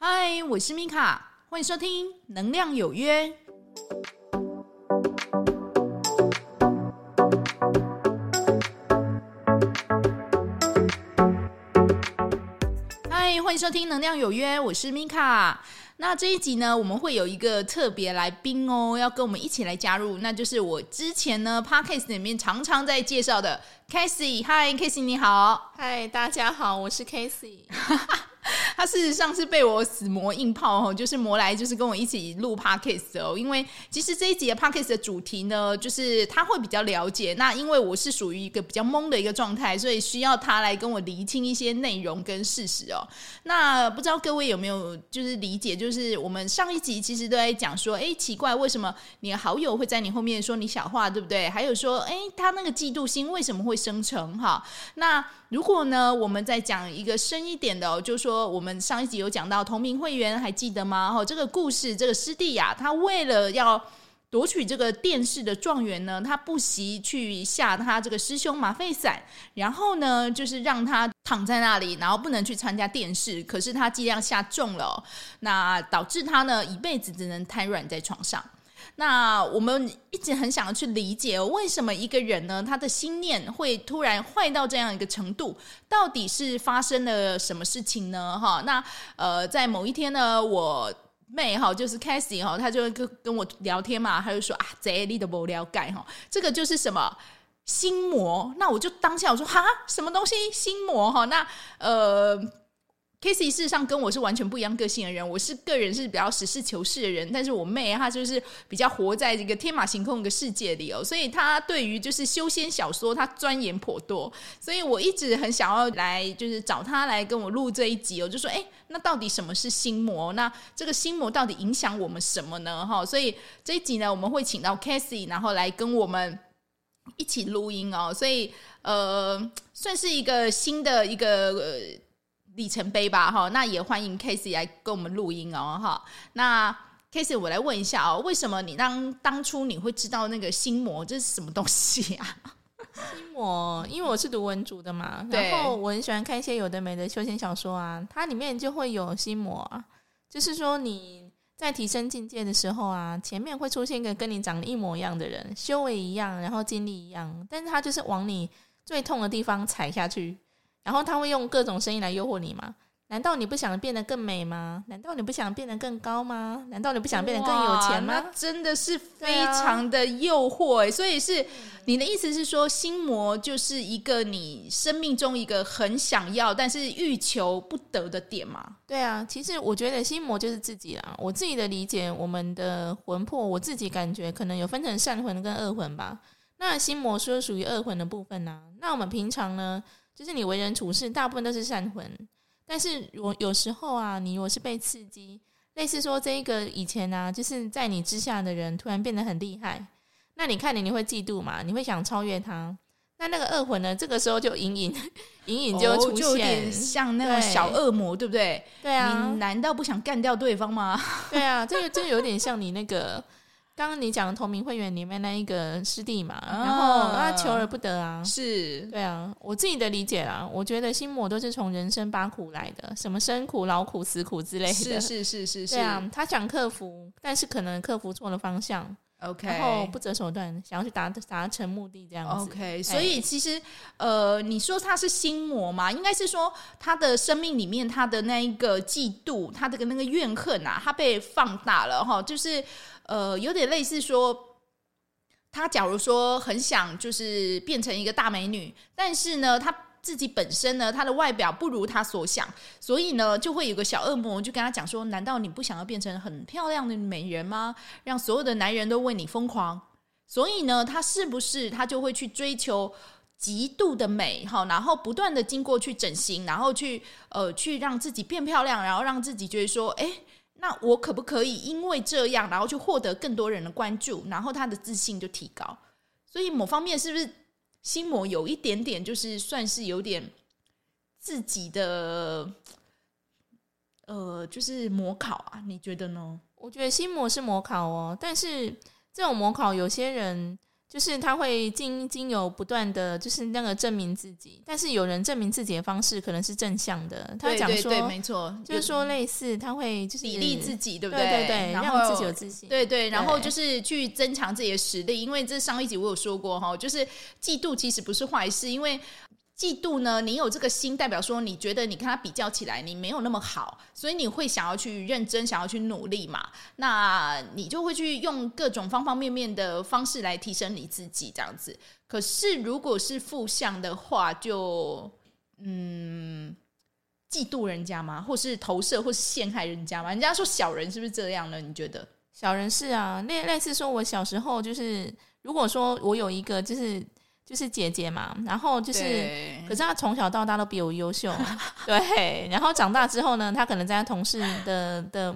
嗨，我是米卡，欢迎收听《能量有约》。嗨，欢迎收听《能量有约》，我是米卡。那这一集呢，我们会有一个特别来宾哦，要跟我们一起来加入，那就是我之前呢 Podcast 里面常常在介绍的 Casey。嗨，Casey 你好。嗨，大家好，我是 Casey。他事实上是被我死磨硬泡哦，就是磨来就是跟我一起录 podcast 哦。因为其实这一集的 podcast 的主题呢，就是他会比较了解。那因为我是属于一个比较懵的一个状态，所以需要他来跟我厘清一些内容跟事实哦。那不知道各位有没有就是理解？就是我们上一集其实都在讲说，哎，奇怪，为什么你的好友会在你后面说你小话，对不对？还有说，哎，他那个嫉妒心为什么会生成？哈，那。如果呢，我们再讲一个深一点的，就说我们们上一集有讲到同名会员，还记得吗？哈，这个故事，这个师弟呀，他为了要夺取这个电视的状元呢，他不惜去下他这个师兄麻沸散，然后呢，就是让他躺在那里，然后不能去参加电视。可是他剂量下重了，那导致他呢一辈子只能瘫软在床上。那我们一直很想要去理解，为什么一个人呢，他的心念会突然坏到这样一个程度？到底是发生了什么事情呢？哈，那呃，在某一天呢，我妹哈，就是 Cassie 哈，她就会跟跟我聊天嘛，她就说啊，这你都不了解哈，这个就是什么心魔？那我就当下我说哈，什么东西心魔哈？那呃。Casey 事实上跟我是完全不一样个性的人，我是个人是比较实事求是的人，但是我妹她就是比较活在这个天马行空的世界里哦，所以她对于就是修仙小说她钻研颇多，所以我一直很想要来就是找她来跟我录这一集哦，就说哎，那到底什么是心魔？那这个心魔到底影响我们什么呢？哈，所以这一集呢，我们会请到 Casey，然后来跟我们一起录音哦，所以呃，算是一个新的一个。呃里程碑吧，哈，那也欢迎 Casey 来跟我们录音哦，哈。那 Casey，我来问一下哦，为什么你当当初你会知道那个心魔这是什么东西啊？心魔，因为我是读文组的嘛，然后我很喜欢看一些有的没的休闲小说啊，它里面就会有心魔啊，就是说你在提升境界的时候啊，前面会出现一个跟你长得一模一样的人，修为一样，然后经历一样，但是他就是往你最痛的地方踩下去。然后他会用各种声音来诱惑你吗？难道你不想变得更美吗？难道你不想变得更高吗？难道你不想变得更有钱吗？真的是非常的诱惑，所以是你的意思是说，心魔就是一个你生命中一个很想要但是欲求不得的点吗？对啊，其实我觉得心魔就是自己啦。我自己的理解，我们的魂魄，我自己感觉可能有分成善魂跟恶魂吧。那心魔是属于恶魂的部分呢？那我们平常呢？就是你为人处事，大部分都是善魂，但是我有时候啊，你如果是被刺激，类似说这一个以前啊，就是在你之下的人突然变得很厉害，那你看你你会嫉妒嘛？你会想超越他？那那个恶魂呢？这个时候就隐隐隐隐就出现，就有点像那个小恶魔，对，不对？对啊，你难道不想干掉对方吗？对啊，这个这个有点像你那个。刚刚你讲的同名会员里面那一个师弟嘛，啊、然后他求而不得啊，是。对啊，我自己的理解啦，我觉得心魔都是从人生八苦来的，什么生苦、劳苦、死苦之类的，是是是是。是，对啊，他想克服，但是可能克服错了方向，OK，然后不择手段，想要去达达成目的这样子，OK，所以其实呃，你说他是心魔嘛，应该是说他的生命里面他的那一个嫉妒，他的那个怨恨啊，他被放大了哈，就是。呃，有点类似说，他假如说很想就是变成一个大美女，但是呢，他自己本身呢，他的外表不如他所想，所以呢，就会有个小恶魔就跟他讲说：“难道你不想要变成很漂亮的美人吗？让所有的男人都为你疯狂？”所以呢，他是不是他就会去追求极度的美哈，然后不断的经过去整形，然后去呃去让自己变漂亮，然后让自己觉得说：“哎。”那我可不可以因为这样，然后去获得更多人的关注，然后他的自信就提高？所以某方面是不是心魔有一点点，就是算是有点自己的，呃，就是模考啊？你觉得呢？我觉得心魔是模考哦，但是这种模考，有些人就是他会经经由不断的就是那个证明自己，但是有人证明自己的方式可能是正向的，他讲说，对，没错，就是说类似他会就是砥砺自己，对不对？对对对，然后让自己有自信，对对，然后就是去增强自己的实力，因为这上一集我有说过哈，就是嫉妒其实不是坏事，因为。嫉妒呢？你有这个心，代表说你觉得你跟他比较起来，你没有那么好，所以你会想要去认真，想要去努力嘛？那你就会去用各种方方面面的方式来提升你自己，这样子。可是如果是负向的话，就嗯，嫉妒人家吗？或是投射，或是陷害人家吗？人家说小人是不是这样呢？你觉得？小人是啊，那类似说，我小时候就是，如果说我有一个就是。就是姐姐嘛，然后就是，可是她从小到大都比我优秀，对。然后长大之后呢，她可能在她同事的的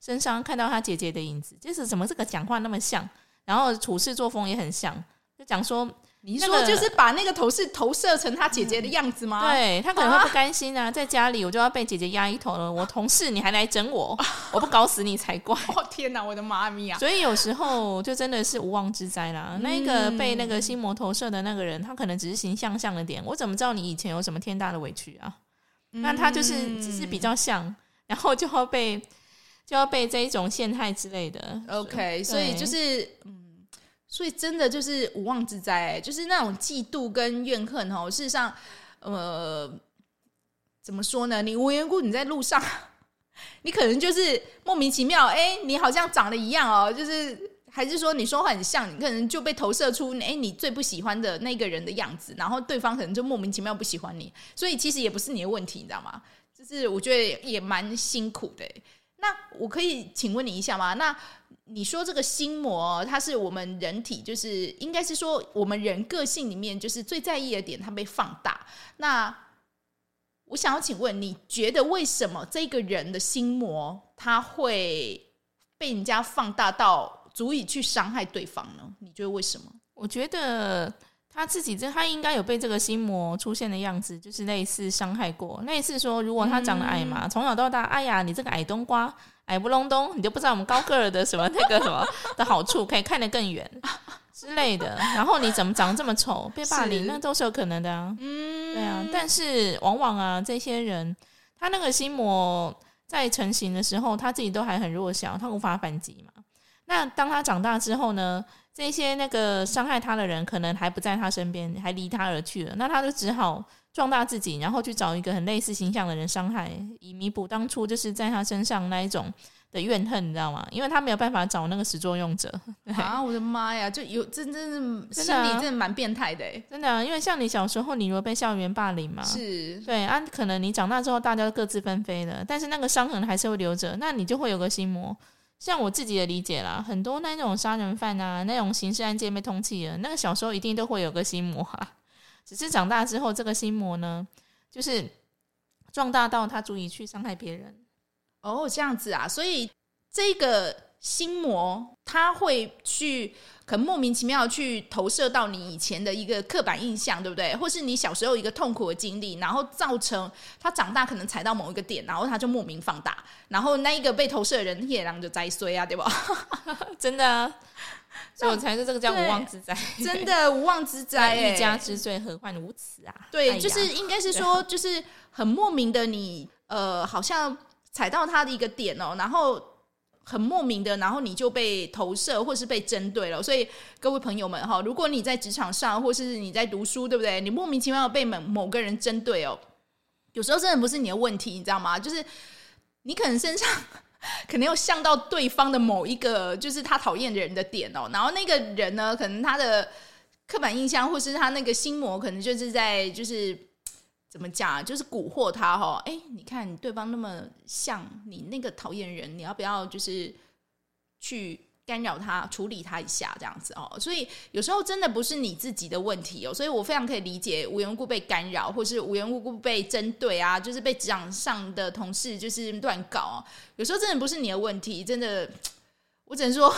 身上看到她姐姐的影子，就是怎么这个讲话那么像，然后处事作风也很像，就讲说。你说就是把那个头饰投射成他姐姐的样子吗？嗯、对，他可能会不甘心啊，在家里我就要被姐姐压一头了。我同事你还来整我，我不搞死你才怪！哦天哪，我的妈咪啊！所以有时候就真的是无妄之灾啦。那个被那个心魔投射的那个人，他可能只是形象像了点。我怎么知道你以前有什么天大的委屈啊？那他就是只是比较像，然后就要被就要被这一种陷害之类的。OK，所以就是。所以真的就是无妄之灾，就是那种嫉妒跟怨恨哦。事实上，呃，怎么说呢？你无缘故你在路上，你可能就是莫名其妙，哎，你好像长得一样哦，就是还是说你说话很像，你可能就被投射出，哎，你最不喜欢的那个人的样子，然后对方可能就莫名其妙不喜欢你。所以其实也不是你的问题，你知道吗？就是我觉得也蛮辛苦的，那我可以请问你一下吗？那你说这个心魔，它是我们人体，就是应该是说我们人个性里面，就是最在意的点，它被放大。那我想要请问，你觉得为什么这个人的心魔，他会被人家放大到足以去伤害对方呢？你觉得为什么？我觉得他自己这，他应该有被这个心魔出现的样子，就是类似伤害过，类似说，如果他长得矮嘛，嗯、从小到大，哎呀，你这个矮冬瓜。矮不隆咚，你就不知道我们高个儿的什么那个什么的好处，可以看得更远之类的。然后你怎么长得这么丑，被霸凌，那都是有可能的啊。嗯，对啊。但是往往啊，这些人他那个心魔在成型的时候，他自己都还很弱小，他无法反击嘛。那当他长大之后呢，这些那个伤害他的人可能还不在他身边，还离他而去了，那他就只好。壮大自己，然后去找一个很类似形象的人伤害，以弥补当初就是在他身上那一种的怨恨，你知道吗？因为他没有办法找那个始作俑者 啊！我的妈呀，就有真真是心理真的蛮变态的，真的、啊。因为像你小时候，你如果被校园霸凌嘛，是对啊，可能你长大之后大家都各自纷飞了，但是那个伤痕还是会留着，那你就会有个心魔。像我自己的理解啦，很多那种杀人犯啊，那种刑事案件被通缉了，那个小时候一定都会有个心魔哈。只是长大之后，这个心魔呢，就是壮大到他足以去伤害别人。哦，这样子啊，所以这个心魔他会去，可能莫名其妙去投射到你以前的一个刻板印象，对不对？或是你小时候一个痛苦的经历，然后造成他长大可能踩到某一个点，然后他就莫名放大，然后那一个被投射的人夜郎就栽衰啊，对吧？真的啊。所以我才是这个叫无妄之灾，真的无妄之灾，欲加之罪，何患无辞啊？对，哎、就是应该是说，就是很莫名的你，你呃，好像踩到他的一个点哦，然后很莫名的，然后你就被投射或是被针对了。所以各位朋友们哈，如果你在职场上或是你在读书，对不对？你莫名其妙被某某个人针对哦，有时候真的不是你的问题，你知道吗？就是你可能身上。可能有像到对方的某一个，就是他讨厌的人的点哦，然后那个人呢，可能他的刻板印象或是他那个心魔，可能就是在就是怎么讲，就是蛊惑他哈。哎，你看对方那么像你那个讨厌人，你要不要就是去？干扰他，处理他一下，这样子哦。所以有时候真的不是你自己的问题哦。所以我非常可以理解无缘无故被干扰，或是无缘无故被针对啊，就是被职场上的同事就是乱搞。有时候真的不是你的问题，真的，我只能说，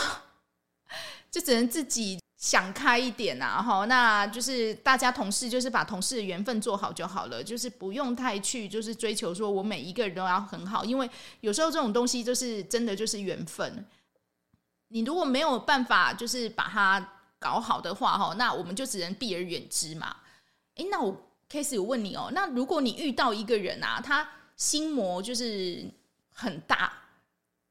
就只能自己想开一点呐。哈，那就是大家同事就是把同事的缘分做好就好了，就是不用太去就是追求说我每一个人都要很好，因为有时候这种东西就是真的就是缘分。你如果没有办法，就是把它搞好的话，哈，那我们就只能避而远之嘛。诶，那我开始问你哦，那如果你遇到一个人啊，他心魔就是很大，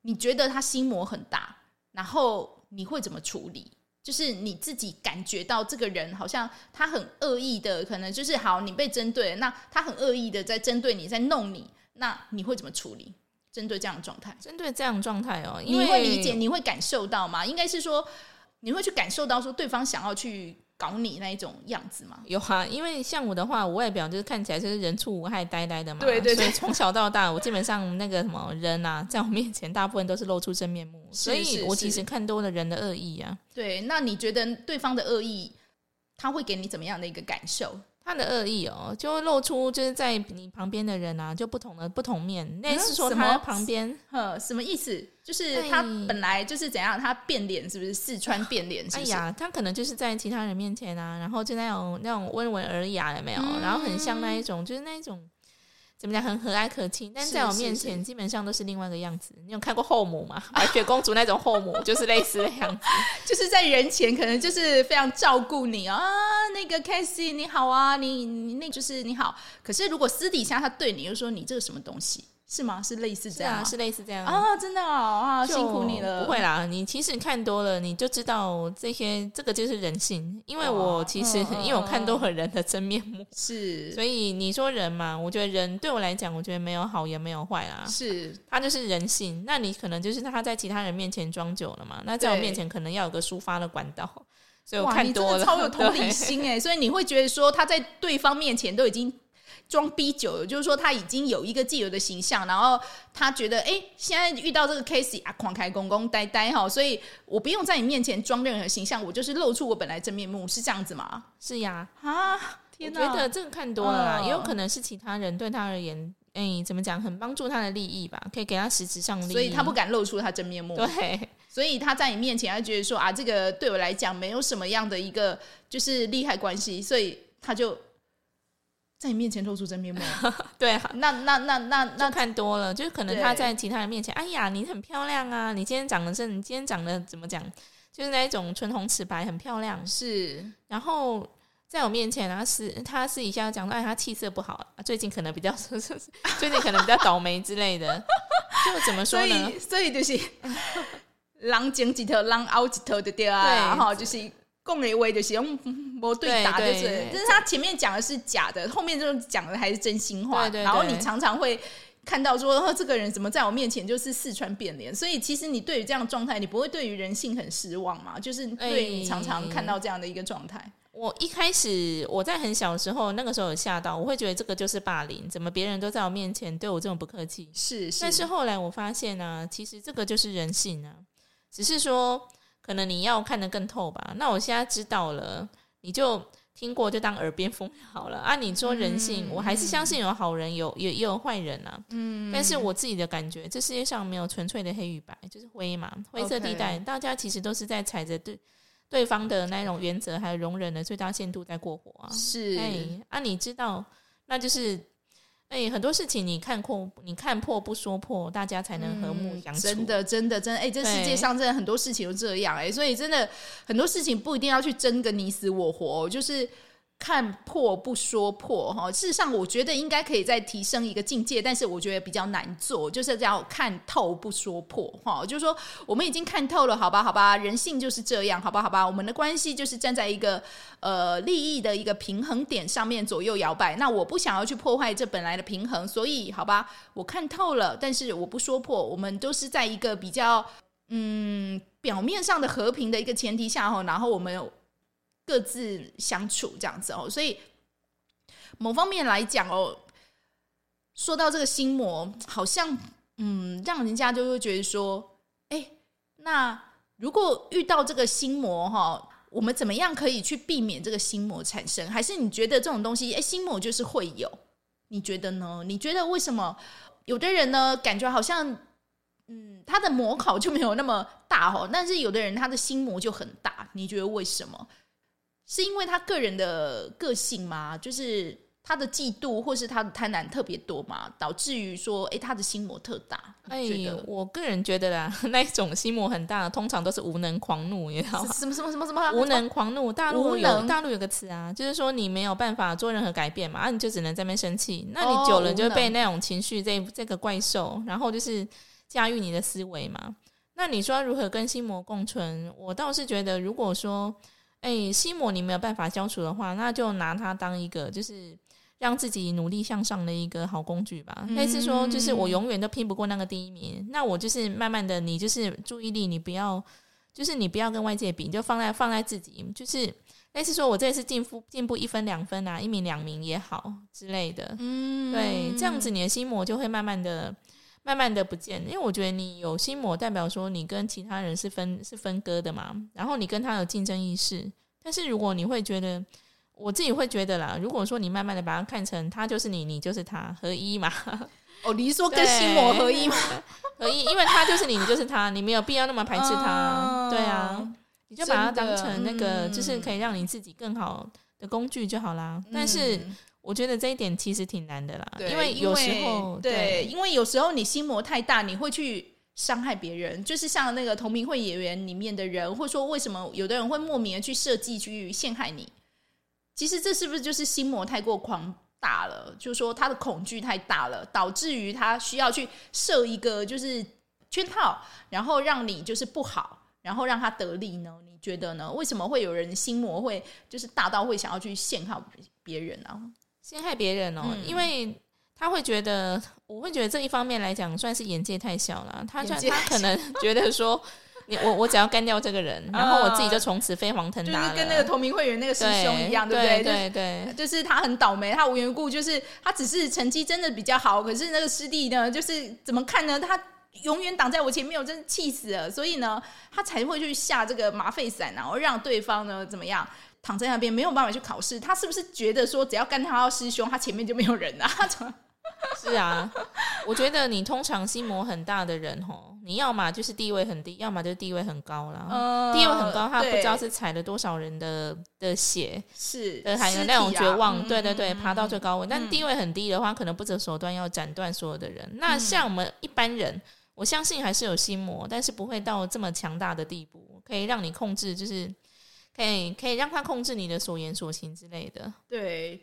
你觉得他心魔很大，然后你会怎么处理？就是你自己感觉到这个人好像他很恶意的，可能就是好，你被针对了，那他很恶意的在针对你，在弄你，那你会怎么处理？针对这样的状态，针对这样的状态哦，你会理解，你会感受到吗？应该是说，你会去感受到说对方想要去搞你那一种样子吗？有啊，因为像我的话，我外表就是看起来就是人畜无害、呆呆的嘛。对对对，从小到大，我基本上那个什么人啊，在我面前大部分都是露出真面目，所以我其实看多了人的恶意啊。对，那你觉得对方的恶意，他会给你怎么样的一个感受？他的恶意哦，就会露出就是在你旁边的人啊，就不同的不同面。那是说他旁边，呃，什么意思？就是他本来就是怎样，他变脸是不是？四川变脸是不是？哎呀，他可能就是在其他人面前啊，然后就那种那种温文尔雅有没有？然后很像那一种，就是那一种。怎么讲，很和蔼可亲，但是在我面前基本上都是另外一个样子。你有看过后母吗？白雪公主那种后母就是类似的样子，就是在人前可能就是非常照顾你啊，那个 Cassie 你好啊，你你那就是你好。可是如果私底下他对你又说你这个什么东西？是吗？是类似这样，是啊，是类似这样啊！真的啊，辛苦你了。不会啦，你其实看多了，你就知道这些，这个就是人性。因为我其实，哦、因为我看多了人的真面目，是。所以你说人嘛，我觉得人对我来讲，我觉得没有好也没有坏啦。是，他就是人性。那你可能就是他在其他人面前装久了嘛？那在我面前可能要有个抒发的管道。所以我看多了，超有同理心哎！所以你会觉得说他在对方面前都已经。装逼久了，就是说他已经有一个既有的形象，然后他觉得，哎、欸，现在遇到这个 Casey 啊，狂开公公呆呆哈，所以我不用在你面前装任何形象，我就是露出我本来真面目，是这样子吗？是呀，啊，天哪，我觉得这个看多了也有可能是其他人对他而言，哎、欸，怎么讲，很帮助他的利益吧，可以给他实质上利益，所以他不敢露出他真面目，对，所以他在你面前，他觉得说啊，这个对我来讲没有什么样的一个就是利害关系，所以他就。在你面前露出真面目，对啊，那那那那那看多了，就是可能他在其他人面前，哎呀，你很漂亮啊，你今天长得是，你今天长得怎么讲，就是那一种唇红齿白，很漂亮，是。然后在我面前，他私他私底下讲说，哎，他气色不好，最近可能比较，最近可能比较倒霉之类的，就怎么说呢？所以，就是，狼剪几头，狼凹几头的掉啊，然后就是。共雷威的使用不对答，就是，但是他前面讲的是假的，后面就讲的还是真心话。对对对，然后你常常会看到说，这个人怎么在我面前就是四川变脸？所以其实你对于这样的状态，你不会对于人性很失望嘛？就是对你常常看到这样的一个状态。我一开始我在很小的时候，那个时候有吓到，我会觉得这个就是霸凌，怎么别人都在我面前对我这么不客气？是，是，但是后来我发现呢、啊，其实这个就是人性啊，只是说。可能你要看得更透吧？那我现在知道了，你就听过就当耳边风好了啊！你说人性，嗯、我还是相信有好人，有也也有坏人啊。嗯，但是我自己的感觉，这世界上没有纯粹的黑与白，就是灰嘛，灰色地带大家其实都是在踩着对对方的那种原则还有容忍的最大限度在过活啊。是，哎，啊，你知道，那就是。哎、欸，很多事情你看破，你看破不说破，大家才能和睦相处。嗯、真的，真的，真的，哎、欸，这世界上真的很多事情都这样，哎对，所以真的很多事情不一定要去争个你死我活，就是。看破不说破，哈，事实上我觉得应该可以再提升一个境界，但是我觉得比较难做，就是叫看透不说破，哈，就是说我们已经看透了，好吧，好吧，人性就是这样，好吧，好吧，我们的关系就是站在一个呃利益的一个平衡点上面左右摇摆，那我不想要去破坏这本来的平衡，所以好吧，我看透了，但是我不说破，我们都是在一个比较嗯表面上的和平的一个前提下，哈，然后我们。各自相处这样子哦，所以某方面来讲哦，说到这个心魔，好像嗯，让人家就会觉得说，哎，那如果遇到这个心魔哈，我们怎么样可以去避免这个心魔产生？还是你觉得这种东西，哎，心魔就是会有？你觉得呢？你觉得为什么有的人呢，感觉好像嗯，他的魔考就没有那么大哈，但是有的人他的心魔就很大，你觉得为什么？是因为他个人的个性吗？就是他的嫉妒或是他的贪婪特别多嘛，导致于说，哎，他的心魔特大。哎，我个人觉得啦，那种心魔很大，通常都是无能狂怒，你知道吗？什么什么什么什么？无能狂怒，大陆有大陆有个词啊，就是说你没有办法做任何改变嘛，啊，你就只能在那边生气，那你久了就会被那种情绪这这个怪兽，然后就是驾驭你的思维嘛。那你说如何跟心魔共存？我倒是觉得，如果说，哎，心魔你没有办法消除的话，那就拿它当一个就是。让自己努力向上的一个好工具吧。类似说，就是我永远都拼不过那个第一名，那我就是慢慢的，你就是注意力，你不要，就是你不要跟外界比，你就放在放在自己，就是类似说我这次进步进步一分两分啊，一名两名也好之类的。嗯，对，这样子你的心魔就会慢慢的、慢慢的不见。因为我觉得你有心魔，代表说你跟其他人是分是分割的嘛，然后你跟他有竞争意识。但是如果你会觉得。我自己会觉得啦，如果说你慢慢的把它看成他就是你，你就是他，合一嘛。哦，你是说跟心魔合一吗？合一，因为他就是你，你就是他，你没有必要那么排斥他。对啊，你就把它当成那个，就是可以让你自己更好的工具就好啦。但是我觉得这一点其实挺难的啦，因为有时候对，因为有时候你心魔太大，你会去伤害别人，就是像那个同名会演员里面的人，或者说为什么有的人会莫名的去设计去陷害你。其实这是不是就是心魔太过狂大了？就是说他的恐惧太大了，导致于他需要去设一个就是圈套，然后让你就是不好，然后让他得利呢？你觉得呢？为什么会有人心魔会就是大到会想要去陷害别人呢？陷害别人哦，嗯、因为他会觉得，我会觉得这一方面来讲算是眼界太小了。他他可能觉得说。你我我只要干掉这个人，然后我自己就从此飞黄腾达，就是跟那个同名会员那个师兄一样，对，对不对？对对，就是他很倒霉，他无缘故就是他只是成绩真的比较好，可是那个师弟呢，就是怎么看呢？他永远挡在我前面，我真的气死了。所以呢，他才会去下这个麻沸散，然后让对方呢怎么样躺在那边没有办法去考试。他是不是觉得说只要干他师兄，他前面就没有人了？他 怎么？是啊，我觉得你通常心魔很大的人吼，你要么就是地位很低，要么就是地位很高啦。呃、地位很高，他不知道是踩了多少人的的血，是还有那种绝望。啊、对对对，爬到最高位。嗯、但地位很低的话，可能不择手段要斩断所有的人。嗯、那像我们一般人，我相信还是有心魔，但是不会到这么强大的地步，可以让你控制，就是可以可以让他控制你的所言所行之类的。对。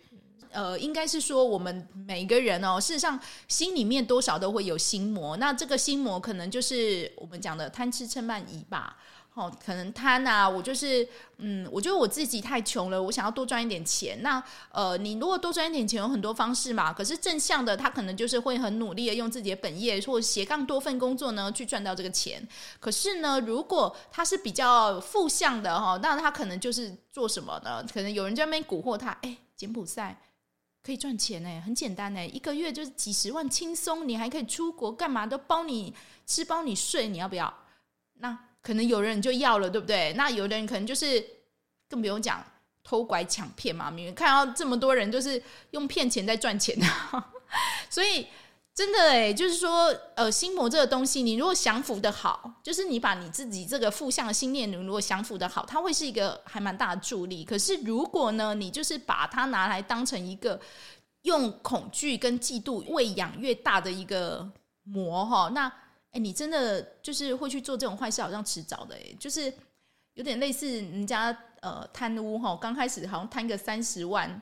呃，应该是说我们每个人哦，事实上心里面多少都会有心魔。那这个心魔可能就是我们讲的贪吃嗔慢疑吧。哦，可能贪啊，我就是嗯，我觉得我自己太穷了，我想要多赚一点钱。那呃，你如果多赚一点钱，有很多方式嘛。可是正向的，他可能就是会很努力的用自己的本业或斜杠多份工作呢，去赚到这个钱。可是呢，如果他是比较负向的哈，那他可能就是做什么呢？可能有人在那边蛊惑他，哎，柬埔寨。可以赚钱呢，很简单呢，一个月就是几十万，轻松。你还可以出国干嘛，都包你吃，包你睡，你要不要？那可能有人就要了，对不对？那有的人可能就是更不用讲偷拐抢骗嘛。明明看到这么多人就是用骗钱在赚钱啊，所以。真的哎，就是说，呃，心魔这个东西，你如果降服的好，就是你把你自己这个负向的心念，如果降服的好，它会是一个还蛮大的助力。可是如果呢，你就是把它拿来当成一个用恐惧跟嫉妒喂养越大的一个魔哈，那哎，你真的就是会去做这种坏事，好像迟早的哎，就是有点类似人家呃贪污哈，刚开始好像贪个三十万，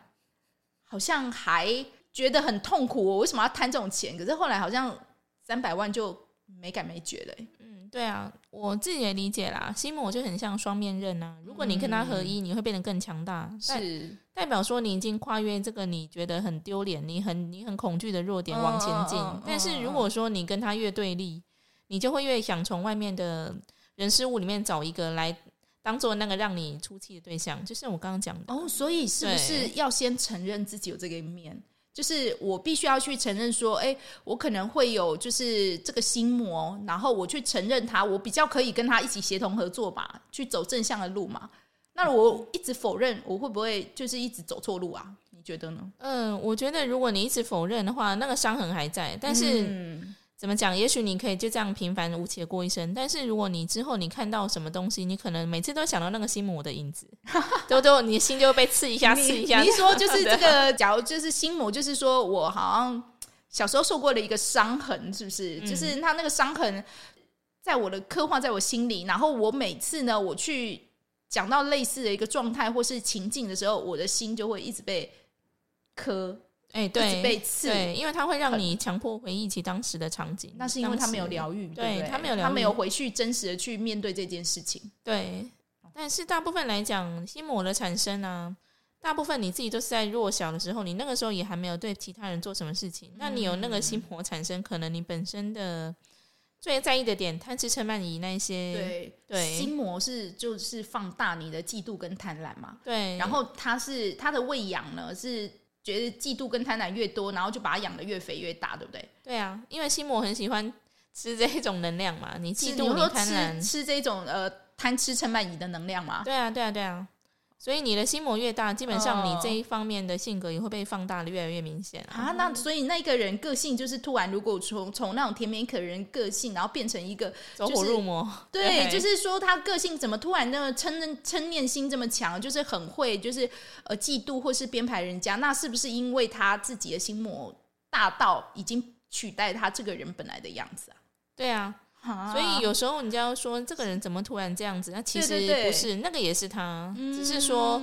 好像还。觉得很痛苦，我为什么要贪这种钱？可是后来好像三百万就没感没觉了。嗯，对啊，我自己也理解啦。心魔就很像双面刃啊。如果你跟他合一，嗯、你会变得更强大，是代表说你已经跨越这个你觉得很丢脸、你很你很恐惧的弱点往前进。但是如果说你跟他越对立，你就会越想从外面的人事物里面找一个来当做那个让你出气的对象。就像我刚刚讲的哦，所以是不是要先承认自己有这个一面？就是我必须要去承认说，哎，我可能会有就是这个心魔，然后我去承认他，我比较可以跟他一起协同合作吧，去走正向的路嘛。那我一直否认，我会不会就是一直走错路啊？你觉得呢？嗯，我觉得如果你一直否认的话，那个伤痕还在，但是怎么讲？也许你可以就这样平凡无奇的过一生，但是如果你之后你看到什么东西，你可能每次都想到那个心魔的影子，都都你的心就会被刺一下，刺一下。你说就 是这个，假如就是心魔，就是说我好像小时候受过了一个伤痕，是不是？嗯、就是他那个伤痕在我的刻画在我心里，然后我每次呢，我去讲到类似的一个状态或是情境的时候，我的心就会一直被刻。哎、欸，对，被刺，对，因为它会让你强迫回忆起当时的场景。那是因为他没有疗愈，对，他没有疗，他没有回去真实的去面对这件事情。对，但是大部分来讲，心魔的产生啊，大部分你自己都是在弱小的时候，你那个时候也还没有对其他人做什么事情。嗯、那你有那个心魔产生，可能你本身的最在意的点，贪吃嗔慢疑那些，对对，心魔是就是放大你的嫉妒跟贪婪嘛。对，然后它是它的喂养呢是。觉得嫉妒跟贪婪越多，然后就把它养得越肥越大，对不对？对啊，因为心魔很喜欢吃这种能量嘛。你嫉妒，你贪婪，吃这种呃贪吃撑满你的能量嘛。对啊，对啊，对啊。所以你的心魔越大，基本上你这一方面的性格也会被放大的越来越明显啊。啊，那所以那个人个性就是突然，如果从从那种甜美可人个性，然后变成一个、就是、走火入魔，对，就是说他个性怎么突然那么嗔嗔念心这么强，就是很会就是呃嫉妒或是编排人家，那是不是因为他自己的心魔大到已经取代他这个人本来的样子啊？对啊。所以有时候你就要说这个人怎么突然这样子？那其实不是，对对对，那个也是他，嗯，只是说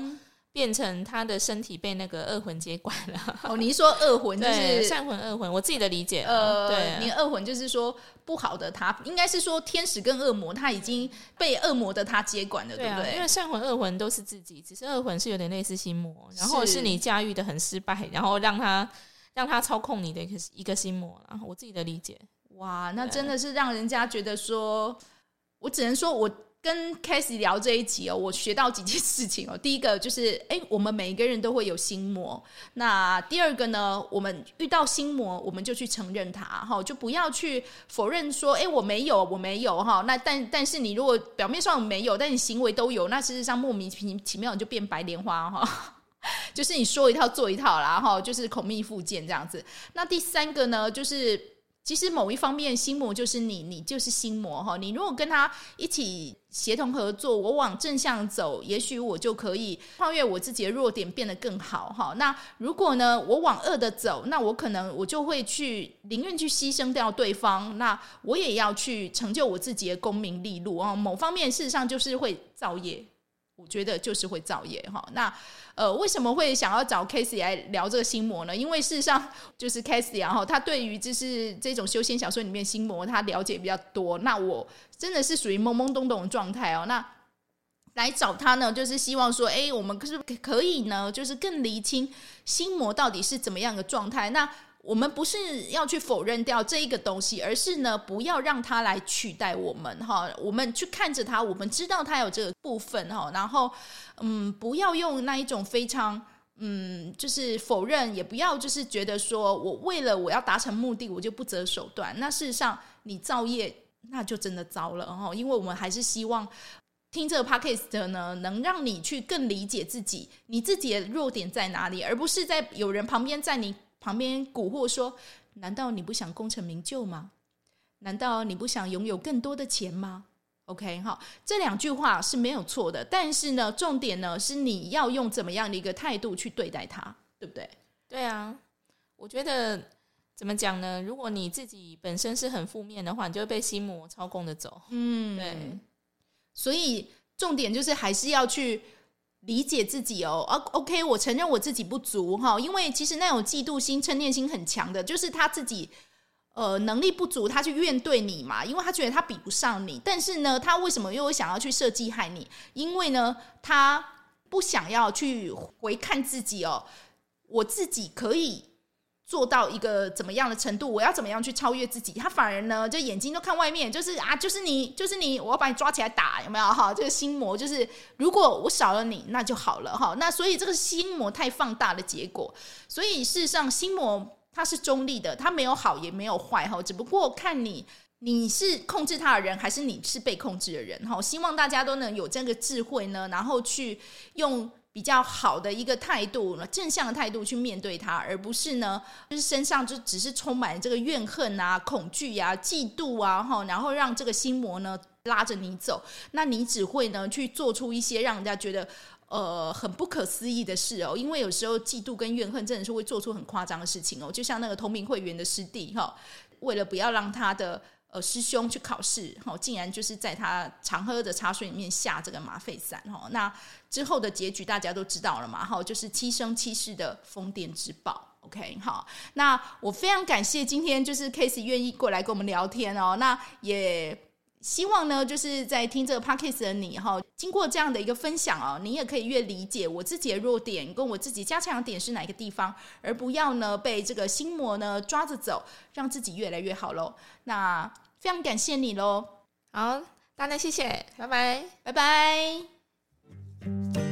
变成他的身体被那个恶魂接管了。哦，你一说恶魂就是善魂恶魂，我自己的理解。呃，对，你恶魂就是说不好的他，应该是说天使跟恶魔他已经被恶魔的他接管了，对，啊，对不对？因为善魂恶魂都是自己，只是恶魂是有点类似心魔，然后是你驾驭的很失败，然后让他让他操控你的一个一个心魔。然后我自己的理解。哇，那真的是让人家觉得说，我只能说，我跟 Cassie 聊这一集哦，我学到几件事情哦。第一个就是，哎，我们每一个人都会有心魔。那第二个呢，我们遇到心魔，我们就去承认它，哈，就不要去否认说，哎，我没有，我没有，哈。那但但是你如果表面上没有，但你行为都有，那事实上莫名其妙你就变白莲花，哈。就是你说一套做一套啦，哈，就是口蜜腹剑这样子。那第三个呢，就是。其实某一方面，心魔就是你，你就是心魔哈。你如果跟他一起协同合作，我往正向走，也许我就可以超越我自己的弱点，变得更好哈。那如果呢，我往恶的走，那我可能我就会去宁愿去牺牲掉对方，那我也要去成就我自己的功名利禄啊。某方面事实上就是会造业。我觉得就是会造业哈。那呃，为什么会想要找 Casey 来聊这个心魔呢？因为事实上就是 Casey 啊，哈他对于就是这种修仙小说里面心魔，他了解比较多。那我真的是属于懵懵懂懂的状态哦。那来找他呢，就是希望说，哎，我们是不是可以呢，就是更厘清心魔到底是怎么样的状态？那我们不是要去否认掉这一个东西，而是呢，不要让它来取代我们哈。我们去看着它，我们知道它有这个部分哈。然后，嗯，不要用那一种非常嗯，就是否认，也不要就是觉得说我为了我要达成目的，我就不择手段。那事实上，你造业那就真的糟了哈。因为我们还是希望听这个 podcast 呢，能让你去更理解自己，你自己的弱点在哪里，而不是在有人旁边在你。旁边蛊惑说：“难道你不想功成名就吗？难道你不想拥有更多的钱吗？”OK，好，这两句话是没有错的，但是呢，重点呢是你要用怎么样的一个态度去对待它，对不对？对啊，我觉得怎么讲呢？如果你自己本身是很负面的话，你就会被心魔操控着走。嗯，对，所以重点就是还是要去。理解自己哦啊，OK，我承认我自己不足哈，因为其实那种嫉妒心、嗔念心很强的，就是他自己呃能力不足，他去怨对你嘛，因为他觉得他比不上你，但是呢，他为什么又想要去设计害你？因为呢，他不想要去回看自己哦，我自己可以。做到一个怎么样的程度？我要怎么样去超越自己？他反而呢，就眼睛都看外面，就是啊，就是你，就是你，我要把你抓起来打，有没有？哈，这个心魔就是，如果我少了你，那就好了，哈。那所以这个心魔太放大的结果，所以事实上心魔它是中立的，它没有好也没有坏，哈，只不过看你你是控制他的人，还是你是被控制的人，哈。希望大家都能有这个智慧呢，然后去用。比较好的一个态度，正向的态度去面对它，而不是呢，就是身上就只是充满这个怨恨啊、恐惧啊、嫉妒啊，哈，然后让这个心魔呢拉着你走，那你只会呢去做出一些让人家觉得呃很不可思议的事哦，因为有时候嫉妒跟怨恨真的是会做出很夸张的事情哦，就像那个同名会员的师弟哈，为了不要让他的。呃，师兄去考试，哈，竟然就是在他常喝的茶水里面下这个吗啡散，哈，那之后的结局大家都知道了嘛，哈，就是七生七世的疯癫之宝，OK，好，那我非常感谢今天就是 Case 愿意过来跟我们聊天哦，那也。希望呢，就是在听这个 podcast 的你哈，经过这样的一个分享哦，你也可以越理解我自己的弱点跟我自己加强的点是哪个地方，而不要呢被这个心魔呢抓着走，让自己越来越好喽。那非常感谢你喽，好，大家谢谢，拜拜，拜拜。